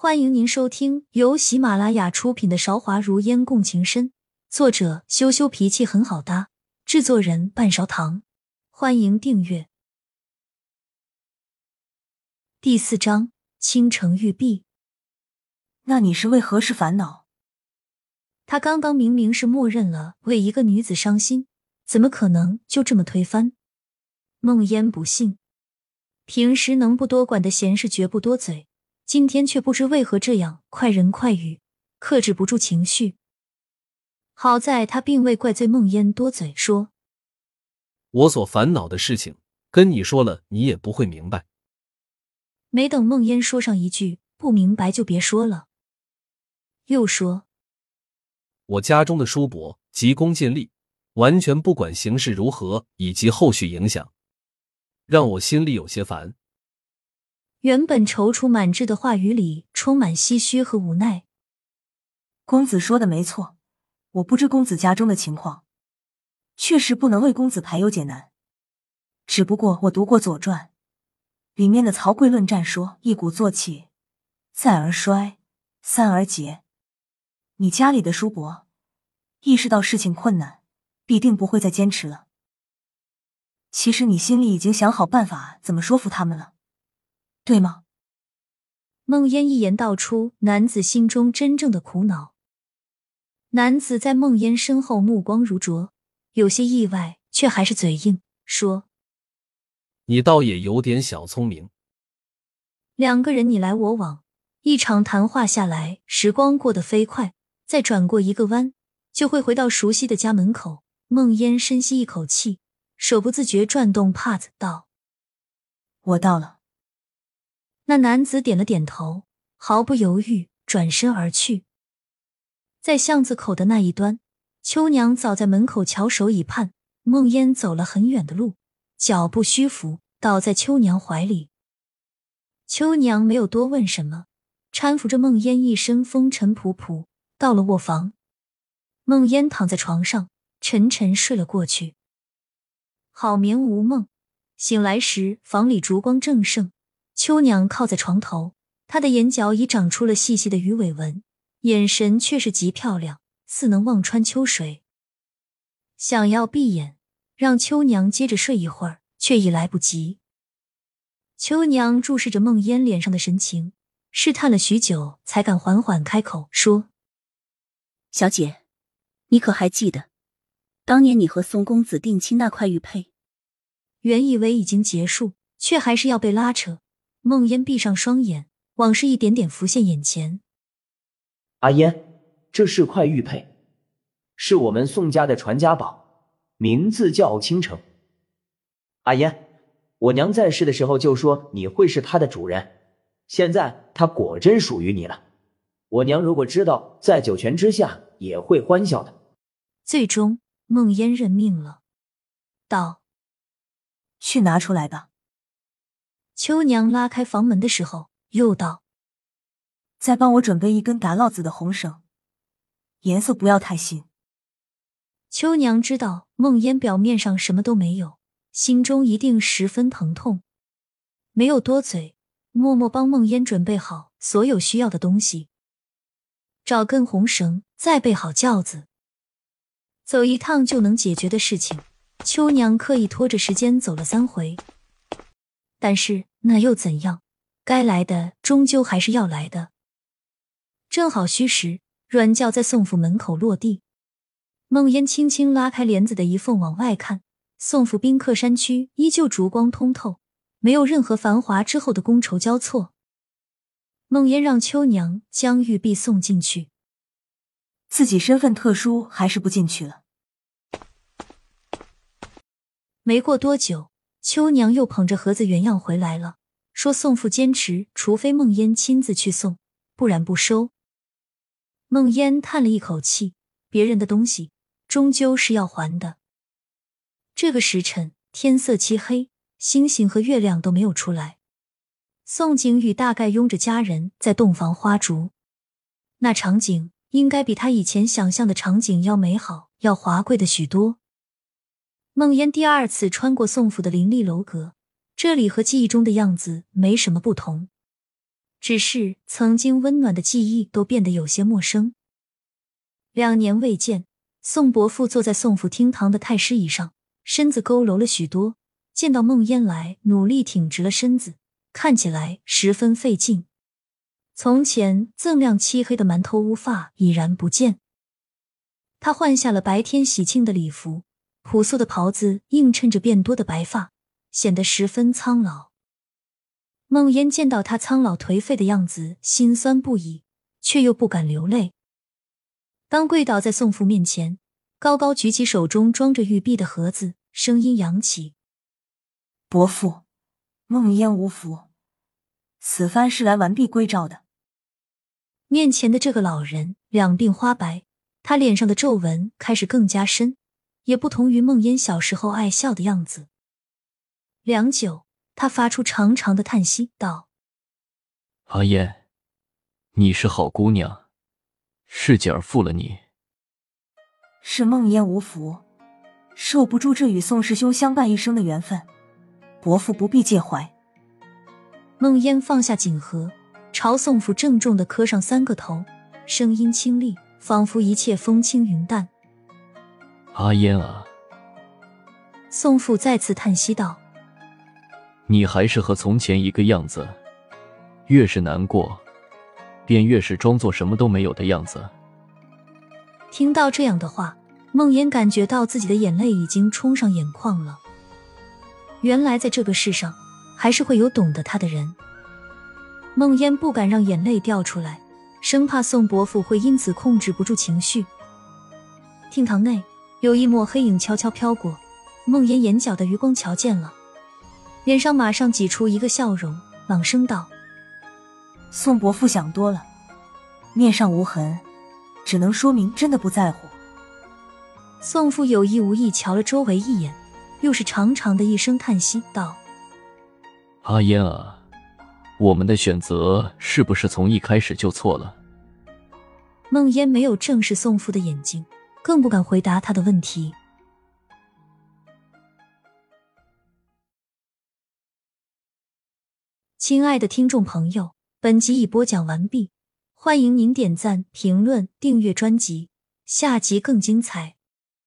欢迎您收听由喜马拉雅出品的《韶华如烟共情深》，作者羞羞脾气很好搭，制作人半勺糖。欢迎订阅。第四章：倾城玉璧。那你是为何事烦恼？他刚刚明明是默认了为一个女子伤心，怎么可能就这么推翻？梦烟不信，平时能不多管的闲事绝不多嘴。今天却不知为何这样快人快语，克制不住情绪。好在他并未怪罪梦烟多嘴，说：“我所烦恼的事情，跟你说了，你也不会明白。”没等梦烟说上一句“不明白就别说了”，又说：“我家中的叔伯急功近利，完全不管形势如何以及后续影响，让我心里有些烦。”原本踌躇满志的话语里充满唏嘘和无奈。公子说的没错，我不知公子家中的情况，确实不能为公子排忧解难。只不过我读过《左传》，里面的曹刿论战说：“一鼓作气，再而衰，三而竭。”你家里的叔伯意识到事情困难，必定不会再坚持了。其实你心里已经想好办法怎么说服他们了。对吗？梦烟一言道出男子心中真正的苦恼。男子在梦烟身后目光如灼，有些意外，却还是嘴硬说：“你倒也有点小聪明。”两个人你来我往，一场谈话下来，时光过得飞快。再转过一个弯，就会回到熟悉的家门口。梦烟深吸一口气，手不自觉转动帕子，道：“我到了。”那男子点了点头，毫不犹豫转身而去。在巷子口的那一端，秋娘早在门口翘首以盼。梦烟走了很远的路，脚步虚浮，倒在秋娘怀里。秋娘没有多问什么，搀扶着梦烟，一身风尘仆仆，到了卧房。梦烟躺在床上，沉沉睡了过去。好眠无梦，醒来时房里烛光正盛。秋娘靠在床头，她的眼角已长出了细细的鱼尾纹，眼神却是极漂亮，似能望穿秋水。想要闭眼让秋娘接着睡一会儿，却已来不及。秋娘注视着梦烟脸上的神情，试探了许久，才敢缓缓开口说：“小姐，你可还记得当年你和宋公子定亲那块玉佩？”原以为已经结束，却还是要被拉扯。梦烟闭上双眼，往事一点点浮现眼前。阿烟，这是块玉佩，是我们宋家的传家宝，名字叫倾城。阿烟，我娘在世的时候就说你会是它的主人，现在它果真属于你了。我娘如果知道，在九泉之下也会欢笑的。最终，梦烟认命了，道：“去拿出来吧。”秋娘拉开房门的时候，又道：“再帮我准备一根打烙子的红绳，颜色不要太新。”秋娘知道梦烟表面上什么都没有，心中一定十分疼痛，没有多嘴，默默帮梦烟准备好所有需要的东西，找根红绳，再备好轿子，走一趟就能解决的事情，秋娘刻意拖着时间走了三回。但是那又怎样？该来的终究还是要来的。正好虚实，软轿在宋府门口落地。孟烟轻轻拉开帘子的一缝，往外看，宋府宾客山区依旧烛光通透，没有任何繁华之后的觥筹交错。孟烟让秋娘将玉璧送进去，自己身份特殊，还是不进去了。没过多久。秋娘又捧着盒子原样回来了，说：“宋父坚持，除非梦烟亲自去送，不然不收。”梦烟叹了一口气，别人的东西终究是要还的。这个时辰，天色漆黑，星星和月亮都没有出来。宋景宇大概拥着家人在洞房花烛，那场景应该比他以前想象的场景要美好，要华贵的许多。梦烟第二次穿过宋府的林立楼阁，这里和记忆中的样子没什么不同。只是曾经温暖的记忆都变得有些陌生。两年未见，宋伯父坐在宋府厅堂的太师椅上，身子佝偻了许多。见到孟烟来，努力挺直了身子，看起来十分费劲。从前锃亮漆黑的馒头乌发已然不见，他换下了白天喜庆的礼服，朴素的袍子映衬着变多的白发，显得十分苍老。孟烟见到他苍老颓废的样子，心酸不已，却又不敢流泪。当跪倒在宋父面前，高高举起手中装着玉璧的盒子，声音扬起：“伯父，孟烟无福，此番是来完璧归赵的。”面前的这个老人两鬓花白，他脸上的皱纹开始更加深，也不同于梦烟小时候爱笑的样子。良久。他发出长长的叹息，道：“阿烟，你是好姑娘，是姐儿负了你。是梦烟无福，受不住这与宋师兄相伴一生的缘分，伯父不必介怀。”梦烟放下锦盒，朝宋府郑重的磕上三个头，声音清丽，仿佛一切风轻云淡。阿烟啊！宋父再次叹息道。你还是和从前一个样子，越是难过，便越是装作什么都没有的样子。听到这样的话，梦妍感觉到自己的眼泪已经冲上眼眶了。原来在这个世上，还是会有懂得他的人。梦烟不敢让眼泪掉出来，生怕宋伯父会因此控制不住情绪。厅堂内有一抹黑影悄悄飘过，梦烟眼角的余光瞧见了。脸上马上挤出一个笑容，朗声道：“宋伯父想多了，面上无痕，只能说明真的不在乎。”宋父有意无意瞧了周围一眼，又是长长的一声叹息，道：“阿烟啊，我们的选择是不是从一开始就错了？”梦烟没有正视宋父的眼睛，更不敢回答他的问题。亲爱的听众朋友，本集已播讲完毕，欢迎您点赞、评论、订阅专辑，下集更精彩。